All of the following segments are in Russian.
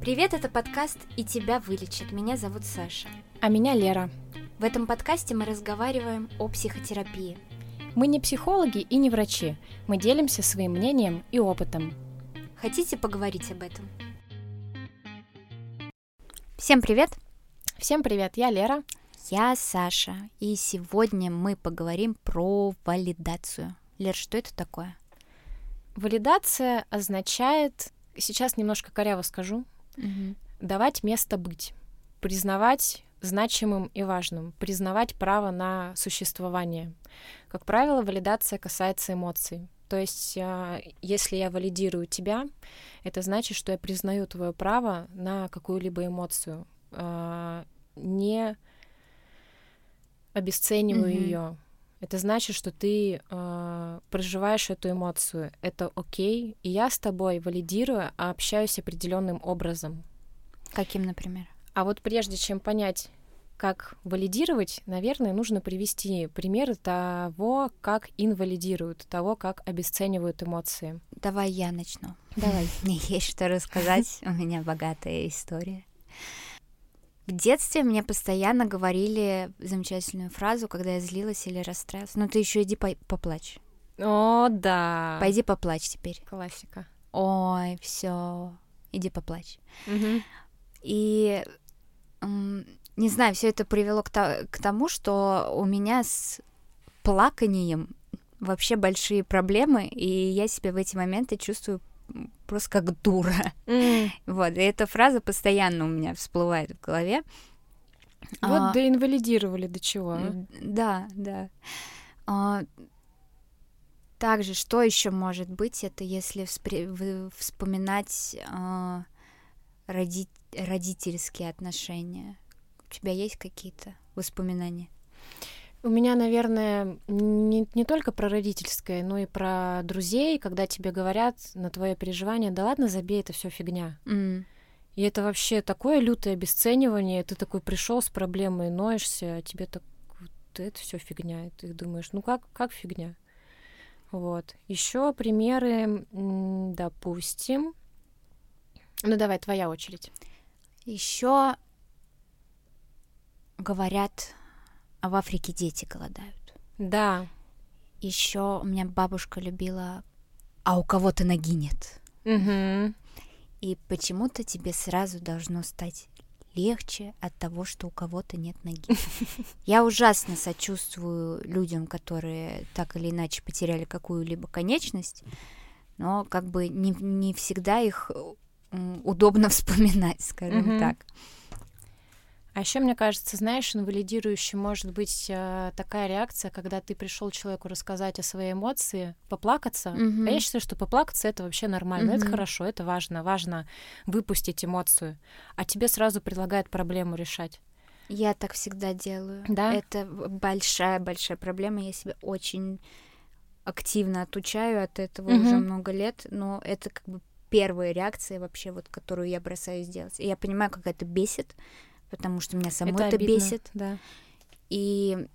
Привет, это подкаст «И тебя вылечат». Меня зовут Саша. А меня Лера. В этом подкасте мы разговариваем о психотерапии. Мы не психологи и не врачи. Мы делимся своим мнением и опытом. Хотите поговорить об этом? Всем привет! Всем привет, я Лера. Я Саша, и сегодня мы поговорим про валидацию. Лер, что это такое? Валидация означает, сейчас немножко коряво скажу, Угу. давать место быть, признавать значимым и важным, признавать право на существование. Как правило, валидация касается эмоций. То есть, а, если я валидирую тебя, это значит, что я признаю твое право на какую-либо эмоцию, а, не обесцениваю Мгм. ее. Это значит, что ты а, проживаешь эту эмоцию. Это окей. И я с тобой валидирую, а общаюсь определенным образом. Каким, например? А вот прежде чем понять, как валидировать, наверное, нужно привести примеры того, как инвалидируют, того, как обесценивают эмоции. Давай я начну. Давай. Мне есть что рассказать, у меня богатая история. В детстве мне постоянно говорили замечательную фразу, когда я злилась или расстраилась. Ну ты еще иди по- поплачь. О, да. Пойди поплачь теперь. Классика. Ой, все, иди поплачь. Мгм. И не знаю, все это привело к, то- к тому, что у меня с плаканием вообще большие проблемы, и я себя в эти моменты чувствую просто как дура. М. Вот, и эта фраза постоянно у меня всплывает в голове. Вот А, доинвалидировали до чего. а? Да, да. А, Также, что еще может быть, это если вы- вспоминать а, роди- родительские отношения. У тебя есть какие-то воспоминания? У меня, наверное, не, не только про родительское, но и про друзей, когда тебе говорят на твое переживание, да ладно, забей, это все фигня. М, И это вообще такое лютое обесценивание. Ты такой пришел с проблемой, ноешься, а тебе так вот это все фигня. И ты думаешь, ну как, как фигня? Вот. Еще примеры, допустим. Ну давай, твоя очередь. Еще говорят, а в Африке дети голодают. Да. Еще у меня бабушка любила, а у кого-то ноги нет. Мгм. И почему-то тебе сразу должно стать легче от того, что у кого-то нет ноги. Я ужасно сочувствую людям, которые так или иначе потеряли какую-либо конечность, но как бы не, не всегда их удобно вспоминать, скажем Мгм. так. А еще, мне кажется, знаешь, инвалидирующей может быть э, такая реакция, когда ты пришел человеку рассказать о своей эмоции, поплакаться. Мгм. А я считаю, что поплакаться это вообще нормально, это Мгм. хорошо, это важно, важно выпустить эмоцию. А тебе сразу предлагают проблему решать. Я так всегда делаю. Да? Это большая-большая проблема. Я себя очень активно отучаю от этого Мгм. уже много лет, но это как бы первая реакция вообще, вот, которую я бросаюсь делать. И я понимаю, как это бесит, потому что меня само это, обидно, бесит. Да. И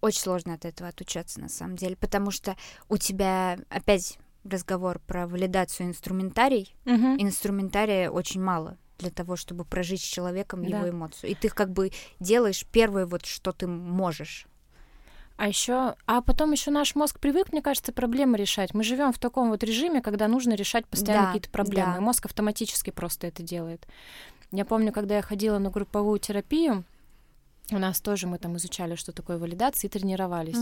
очень сложно от этого отучаться, на самом деле, потому что у тебя опять разговор про валидацию инструментарий. Мгм. Инструментария очень мало для того, чтобы прожить с человеком Да. его эмоцию. И ты как бы делаешь первое вот, что ты можешь. А еще, а потом еще наш мозг привык, мне кажется, проблемы решать. Мы живем в таком вот режиме, когда нужно решать постоянно Да, какие-то проблемы. да. И мозг автоматически просто это делает. Я помню, когда я ходила на групповую терапию, у нас тоже мы там изучали, что такое валидация, и тренировались.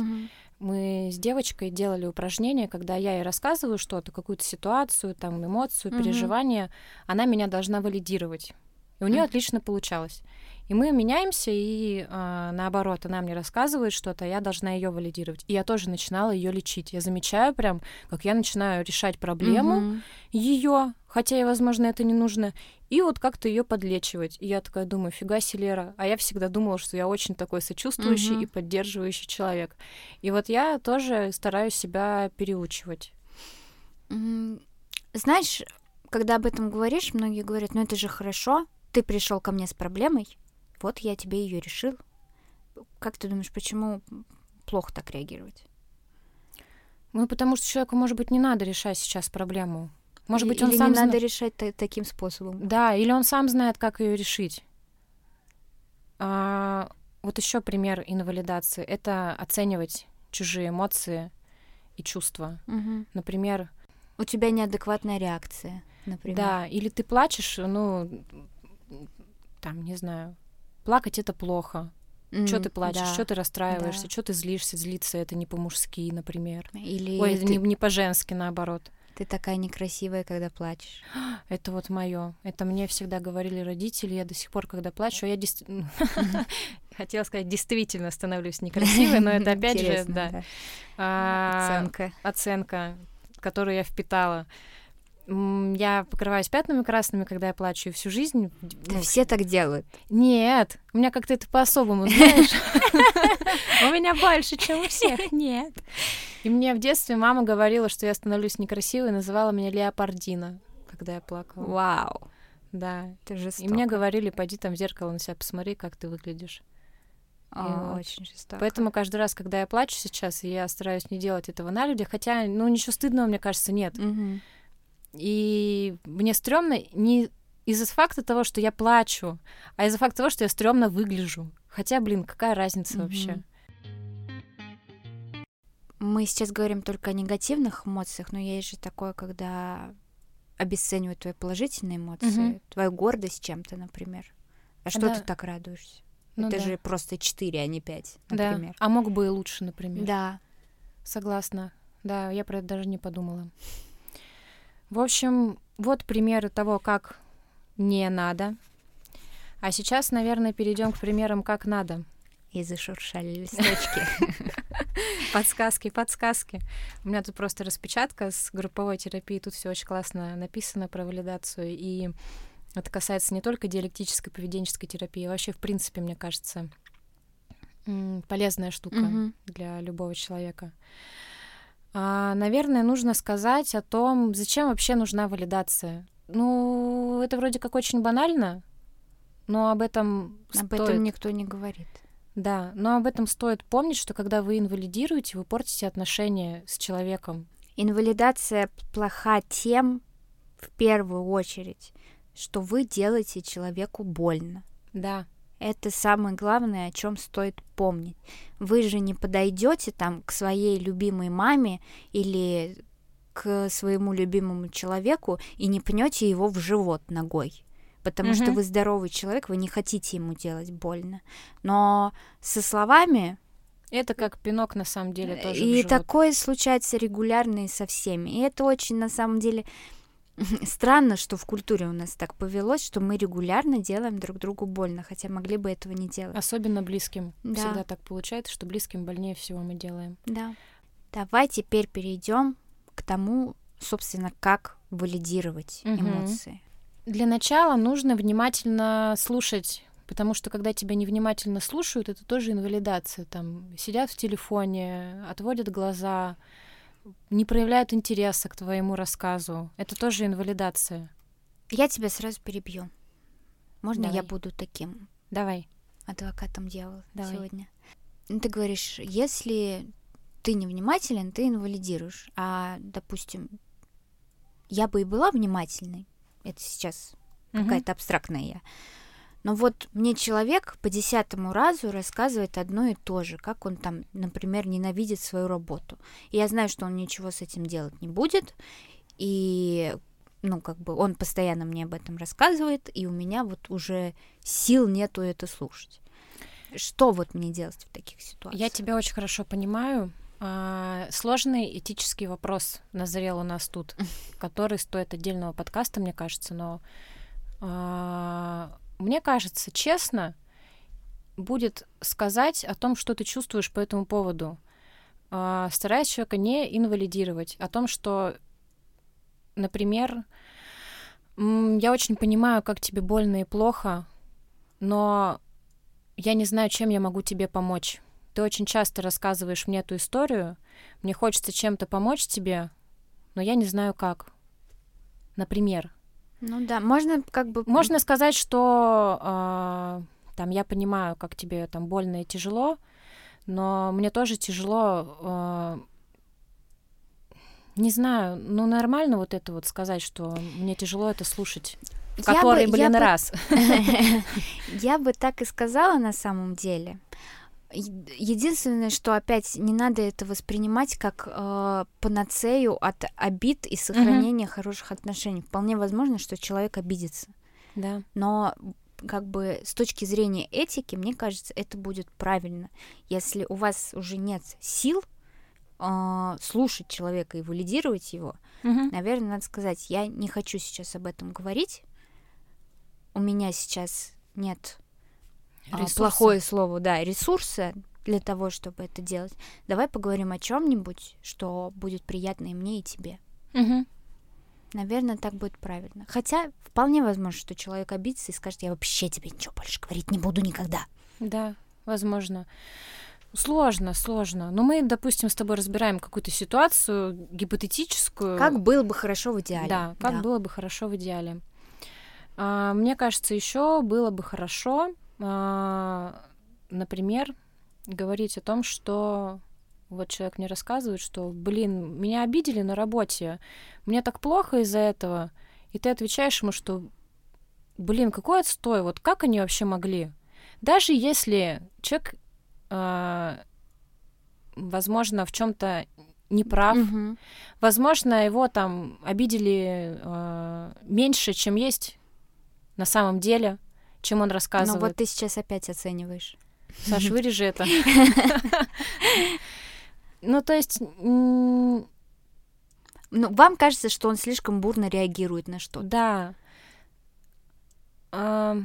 Мы с девочкой делали упражнения, когда я ей рассказываю что-то, какую-то ситуацию, там, эмоцию, Мгм. переживание, она меня должна валидировать. И у нее отлично получалось. И мы меняемся, и а, наоборот, она мне рассказывает что-то, я должна ее валидировать. И я тоже начинала ее лечить. Я замечаю прям, как я начинаю решать проблему Мгм. ее, хотя ей, возможно, это не нужно, и вот как-то ее подлечивать. И я такая думаю, фига себе, Лера. А я всегда думала, что я очень такой сочувствующий Мгм. и поддерживающий человек. И вот я тоже стараюсь себя переучивать. Знаешь, когда об этом говоришь, многие говорят, ну это же хорошо, ты пришел ко мне с проблемой, вот я тебе ее решил. Как ты думаешь, почему плохо так реагировать? Ну, потому что человеку, может быть, не надо решать сейчас проблему. Может быть, Или он не сам надо зна- решать та- таким способом. Да, или он сам знает, как ее решить. А, вот еще пример инвалидации. Это оценивать чужие эмоции и чувства. Мгм. Например, У тебя неадекватная реакция, например. да, или ты плачешь, ну, там, не знаю, плакать это плохо. М, Что ты плачешь, да. что ты расстраиваешься, Да. что ты злишься, злиться это не по-мужски, например. Или Ой, ты, не, не по-женски, наоборот. Ты такая некрасивая, когда плачешь. Это вот мое. Это мне всегда говорили родители. Я до сих пор, когда плачу, я действительно... Хотела сказать, действительно становлюсь некрасивой, но это опять же, да, а, Оценка. оценка, которую я впитала. Я покрываюсь пятнами красными, когда я плачу, и всю жизнь... Да ну, все так делают. Нет, у меня как-то это по-особому, знаешь. У меня больше, чем у всех. Нет. И мне в детстве мама говорила, что я становлюсь некрасивой, называла меня Леопардина, когда я плакала. Вау. Да. Это И жестоко. мне говорили, пойди там в зеркало на себя посмотри, как ты выглядишь. И вот. очень жестоко. Поэтому каждый раз, когда я плачу сейчас, и я стараюсь не делать этого на людях, хотя, ну, ничего стыдного, мне кажется, нет. Мгм. И мне стрёмно не из-за факта того, что я плачу, а из-за факта того, что я стрёмно выгляжу. Хотя, блин, какая разница Мгм. вообще? Мы сейчас говорим только о негативных эмоциях, но есть же такое, когда обесценивают твои положительные эмоции, Мгм. твою гордость чем-то, например. А что Да. ты так радуешься? Ну Это да. же просто 4, а не 5, Да. например. А мог бы и лучше, например. Да. Согласна. Да, я про это даже не подумала. В общем, вот примеры того, как не надо. А сейчас, наверное, перейдем к примерам, как надо. И зашуршали листочки. Подсказки, подсказки. У меня тут просто распечатка с групповой терапией. Тут все очень классно написано про валидацию. И это касается не только диалектической поведенческой терапии, а вообще, в принципе, мне кажется, полезная штука для любого человека. А, наверное, нужно сказать о том, зачем вообще нужна валидация. Ну, это вроде как очень банально, но об этом Об стоит... этом никто не говорит. Да, но об этом стоит помнить, что когда вы инвалидируете, вы портите отношения с человеком. Инвалидация плоха тем, в первую очередь, что вы делаете человеку больно. Да, Это самое главное, о чем стоит помнить. Вы же не подойдете там к своей любимой маме или к своему любимому человеку и не пнете его в живот ногой. Потому что Мгм. вы здоровый человек, вы не хотите ему делать больно. Но со словами это как пинок на самом деле тоже. и такое случается регулярно и со всеми. И это очень, на самом деле, странно, что в культуре у нас так повелось, что мы регулярно делаем друг другу больно, хотя могли бы этого не делать. Особенно близким. Да. Всегда так получается, что близким больнее всего мы делаем. Да. Давай теперь перейдем к тому, собственно, как валидировать Мгм. эмоции. Для начала нужно внимательно слушать, потому что когда тебя невнимательно слушают, это тоже инвалидация. Там сидят в телефоне, отводят глаза, не проявляют интереса к твоему рассказу. Это тоже инвалидация. Я тебя сразу перебью. Можно я Давай. буду таким Давай. адвокатом дьявола Давай. сегодня? Ну, Ты говоришь, если ты невнимателен, ты инвалидируешь. А, допустим, я бы и была внимательной. Это сейчас Мгм. какая-то абстрактная я. Но вот мне человек по десятому разу рассказывает одно и то же, как он там, например, ненавидит свою работу. И я знаю, что он ничего с этим делать не будет, и ну, как бы он постоянно мне об этом рассказывает, и у меня вот уже сил нету это слушать. Что вот мне делать в таких ситуациях? Я тебя очень хорошо понимаю. А, Сложный этический вопрос назрел у нас тут, который стоит отдельного подкаста, мне кажется, но а, мне кажется, честно будет сказать о том, что ты чувствуешь по этому поводу, А, стараясь человека не инвалидировать, о том, что, например, я очень понимаю, как тебе больно и плохо, но я не знаю, чем я могу тебе помочь. Ты очень часто рассказываешь мне эту историю, мне хочется чем-то помочь тебе, но я не знаю как. Например, Ну да, можно как бы... можно сказать, что а, там я понимаю, как тебе там больно и тяжело, но мне тоже тяжело, а, Не знаю, ну нормально вот это вот сказать, что мне тяжело это слушать. Я Который, бы- блин, я бы- раз. Я бы так и сказала на самом деле. Единственное, что опять не надо это воспринимать как э, панацею от обид и сохранения хороших отношений. Вполне возможно, что человек обидится. Да. Но как бы с точки зрения этики, мне кажется, это будет правильно. Если у вас уже нет сил э, слушать человека и валидировать его, Мгм. наверное, надо сказать, я не хочу сейчас об этом говорить. У меня сейчас нет Ресурсы. плохое слово, да, ресурса для того, чтобы это делать. Давай поговорим о чем-нибудь, что будет приятно и мне, и тебе. Мгм. Наверное, так будет правильно. Хотя вполне возможно, что человек обидится и скажет, я вообще тебе ничего больше говорить не буду никогда. Да, возможно. Сложно, сложно. Но мы, допустим, с тобой разбираем какую-то ситуацию гипотетическую. Как было бы хорошо в идеале. Да, как было бы хорошо в идеале. А, мне кажется, еще было бы хорошо, а, например, говорить о том, что вот человек мне рассказывает, что, блин, меня обидели на работе, мне так плохо из-за этого, и ты отвечаешь ему, что, блин, какой отстой, вот как они вообще могли? Даже если человек, а, возможно, в чем-то не прав, Мгм. Возможно, его там обидели э, меньше, чем есть на самом деле, чем он Ну рассказывает. вот ты сейчас опять оцениваешь. Саш, вырежи это. Ну, то есть, Ну, вам кажется, что он слишком бурно реагирует на что-то. да.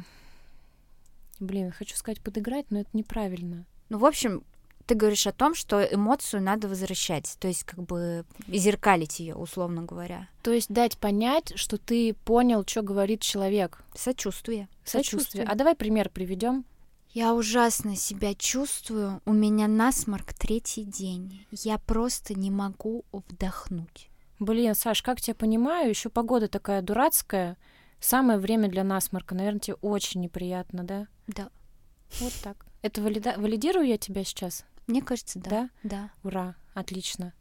Блин, хочу сказать подыграть, но это неправильно. Ну, в общем, ты говоришь о том, что эмоцию надо возвращать, то есть как бы зеркалить ее, условно говоря. То есть дать понять, что ты понял, что говорит человек. Сочувствие. Сочувствие. А давай пример приведем. Я ужасно себя чувствую. У меня насморк третий день. Я просто не могу вдохнуть. Блин, Саш, как тебя понимаю, еще погода такая дурацкая. Самое время для насморка. Наверное, тебе очень неприятно, да? Да. Вот так. Это валида- валидирую я тебя сейчас? Мне кажется, да. Да? Да. Ура, отлично.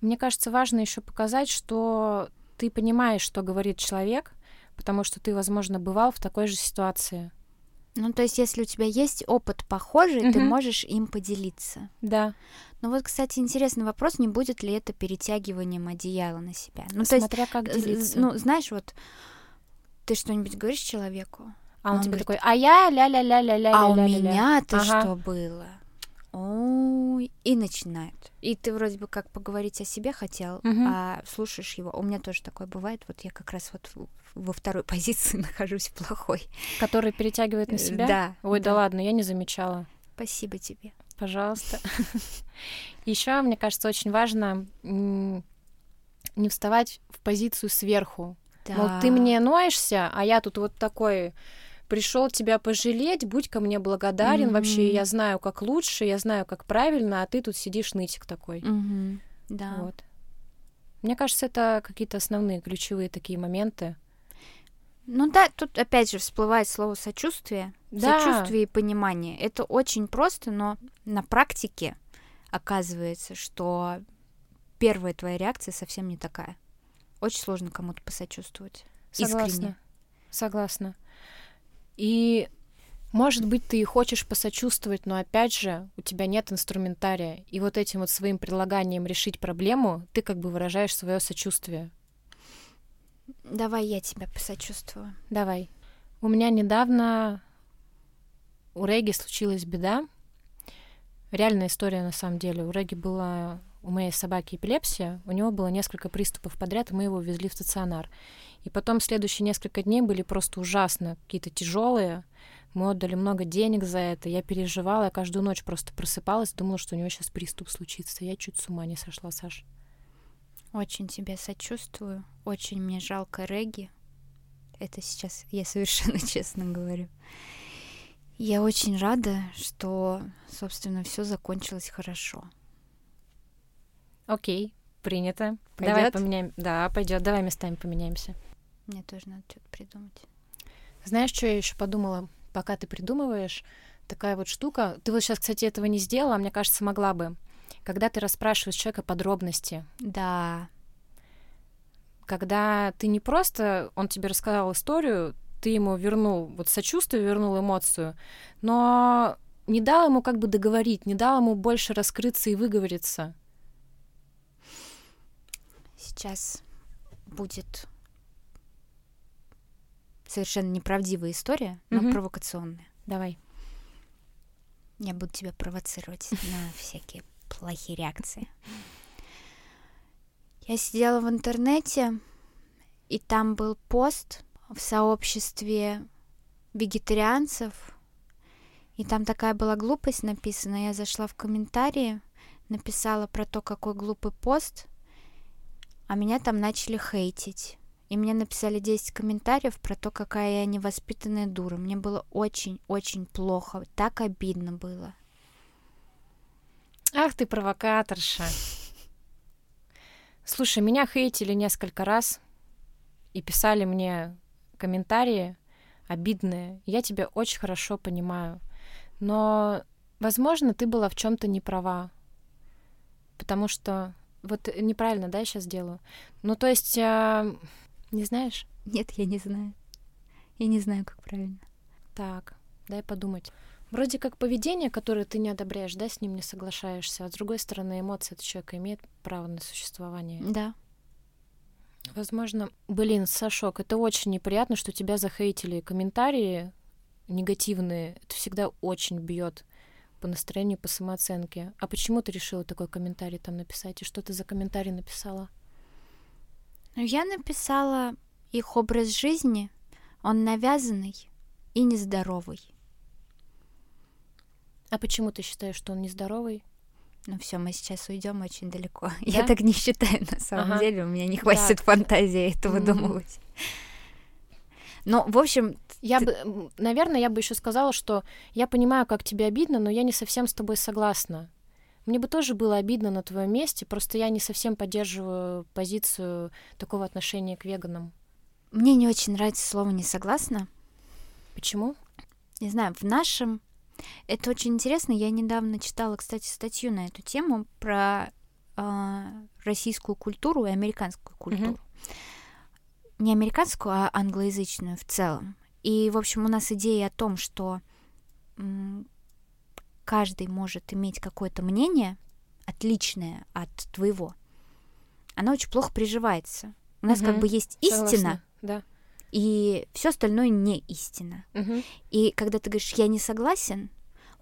Мне кажется, важно еще показать, что ты понимаешь, что говорит человек, потому что ты, возможно, бывал в такой же ситуации. Ну, то есть, если у тебя есть опыт похожий, ты Мгм. можешь им поделиться. Да. Ну вот, кстати, интересный вопрос, не будет ли это перетягиванием одеяла на себя? Ну, то есть, Смотря как делиться. ну, знаешь, вот ты что-нибудь говоришь человеку, а он, он тебе говорит, такой, а я ля-ля-ля-ля-ля. а у ля-ля-ля». меня-то Ага. что было? Ой, и начинает. И ты вроде бы как поговорить о себе хотел, Мгм. а слушаешь его. У меня тоже такое бывает. Вот я как раз вот во второй позиции нахожусь плохой. Который перетягивает на Э, себя? Да. Ой, да ладно, я не замечала. Спасибо тебе. Пожалуйста. Еще, мне кажется, очень важно не вставать в позицию сверху. Мол, ты Да. мне ноешься, а я тут вот такой пришел тебя пожалеть, будь ко мне благодарен. Вообще, Мгм. я знаю, как лучше, я знаю, как правильно, а ты тут сидишь нытик такой. Мгм. Да. Вот. Мне кажется, это какие-то основные ключевые такие моменты. Ну да, тут опять же всплывает слово сочувствие. Да. Сочувствие и понимание. Это очень просто, но на практике оказывается, что первая твоя реакция совсем не такая. Очень сложно кому-то посочувствовать. Согласна. Искренне. Согласна. И, может быть, ты и хочешь посочувствовать, но опять же, у тебя нет инструментария. И вот этим вот своим предлаганием решить проблему ты как бы выражаешь свое сочувствие. Давай я тебя посочувствую. Давай. У меня недавно у Реги случилась беда. Реальная история на самом деле. У Реги была у моей собаки эпилепсия, у него было несколько приступов подряд, и мы его везли в стационар. И потом следующие несколько дней были просто ужасно, какие-то тяжелые. Мы отдали много денег за это. Я переживала, я каждую ночь просто просыпалась, думала, что у него сейчас приступ случится. Я чуть с ума не сошла, Саш. Очень тебе сочувствую. Очень мне жалко Реги. Это сейчас я совершенно честно говорю. Я очень рада, что, собственно, все закончилось хорошо. Окей, принято. Пойдёт? Давай поменяем. Да, пойдет. Давай местами поменяемся. Мне тоже надо что-то придумать. Знаешь, что я еще подумала, пока ты придумываешь? Такая вот штука. Ты вот сейчас, кстати, этого не сделала, а мне кажется, могла бы. Когда ты расспрашиваешь человека подробности. Да. Когда ты не просто, он тебе рассказал историю, ты ему вернул вот сочувствие, вернул эмоцию, но не дал ему как бы договорить, не дал ему больше раскрыться и выговориться. Сейчас будет совершенно неправдивая история, но Мгм. провокационная. Давай. Я буду тебя провоцировать на всякие плохие реакции. Я сидела в интернете, и там был пост в сообществе вегетарианцев, и там такая была глупость написана. Я зашла в комментарии, написала про то, какой глупый пост, а меня там начали хейтить. И мне написали 10 комментариев про то, какая я невоспитанная дура. Мне было очень-очень плохо. Так обидно было. Ах ты провокаторша. Слушай, меня хейтили несколько раз и писали мне комментарии обидные. Я тебя очень хорошо понимаю. Но, возможно, ты была в чем-то не права. Потому что вот неправильно, да, я сейчас делаю. Ну, то есть, а, не знаешь? Нет, я не знаю. Я не знаю, как правильно. Так, дай подумать. Вроде как поведение, которое ты не одобряешь, да, с ним не соглашаешься, а с другой стороны, эмоции этого человека имеют право на существование. Да. Возможно, блин, Сашок, это очень неприятно, что тебя захейтили комментарии негативные. Это всегда очень бьет по настроению, по самооценке. А почему ты решила такой комментарий там написать? И что ты за комментарий написала? Ну, я написала их образ жизни. Он навязанный и нездоровый. А почему ты считаешь, что он нездоровый? Ну все, мы сейчас уйдем очень далеко. Я так не считаю, на самом Ага. деле. У меня не хватит фантазии это выдумывать. Ну, в общем, Я Ты- бы, наверное, я бы еще сказала, что я понимаю, как тебе обидно, но я не совсем с тобой согласна. Мне бы тоже было обидно на твоем месте, просто я не совсем поддерживаю позицию такого отношения к веганам. мне не очень нравится слово «не согласна». Почему? Не знаю, в нашем... Это очень интересно. Я недавно читала, кстати, статью на эту тему про а, российскую культуру и американскую культуру. Не американскую, а англоязычную в целом. И, в общем, у нас идея о том, что каждый может иметь какое-то мнение, отличное от твоего, она очень плохо приживается. У нас как Мгм. бы есть истина, Согласна. Да. и все остальное не истина. Мгм. И когда ты говоришь «я не согласен»,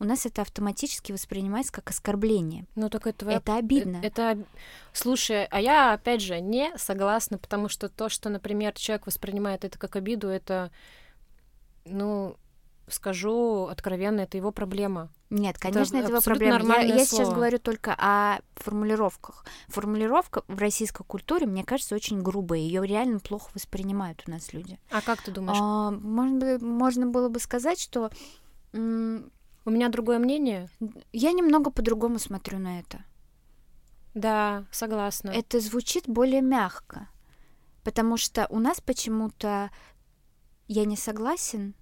у нас это автоматически воспринимается как оскорбление. Ну, только это. Это обидно. Это... об- Слушай, а я, опять же, не согласна, потому что то, что, например, человек воспринимает это как обиду, это, ну, скажу откровенно, это его проблема. Нет, конечно, это, его абсолютно проблема. Я, я сейчас говорю только о формулировках. Формулировка в российской культуре, мне кажется, очень грубая. Ее реально плохо воспринимают у нас люди. А как ты думаешь? А, можно, можно было бы сказать, что У меня другое мнение? я немного по-другому смотрю на это. Да, согласна. Это звучит более мягко. Потому что у нас почему-то я не согласен,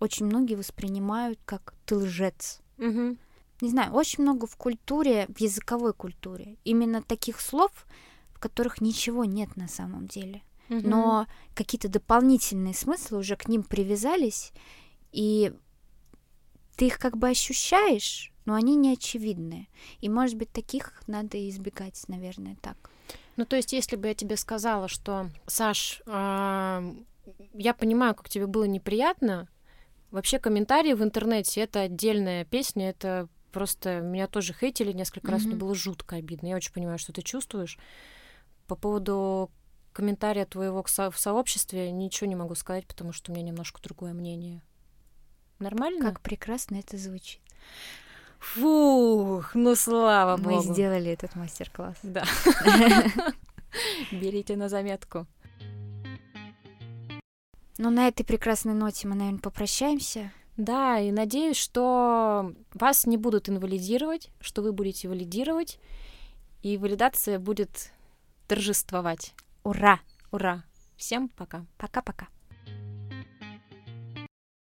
очень многие воспринимают как ты лжец. Мгм. Не знаю, очень много в культуре, в языковой культуре, именно таких слов, в которых ничего нет на самом деле. Мгм. Но какие-то дополнительные смыслы уже к ним привязались, и ты их как бы ощущаешь, но они не очевидные. И, может быть, таких надо избегать, наверное, так. Ну, то есть, если бы я тебе сказала, что, Саш, а, я понимаю, как тебе было неприятно, вообще комментарии в интернете — это отдельная песня, это просто меня тоже хейтили несколько раз, мне было жутко обидно. Я очень понимаю, что ты чувствуешь. По поводу комментария твоего в сообществе ничего не могу сказать, потому что у меня немножко другое мнение. Нормально? Как прекрасно это звучит. Фух, ну слава Мы богу. сделали этот мастер-класс. Да. Берите на заметку. Ну, на этой прекрасной ноте мы, наверное, попрощаемся. Да, и надеюсь, что вас не будут инвалидировать, что вы будете валидировать, и валидация будет торжествовать. Ура! Ура! Всем пока! Пока-пока.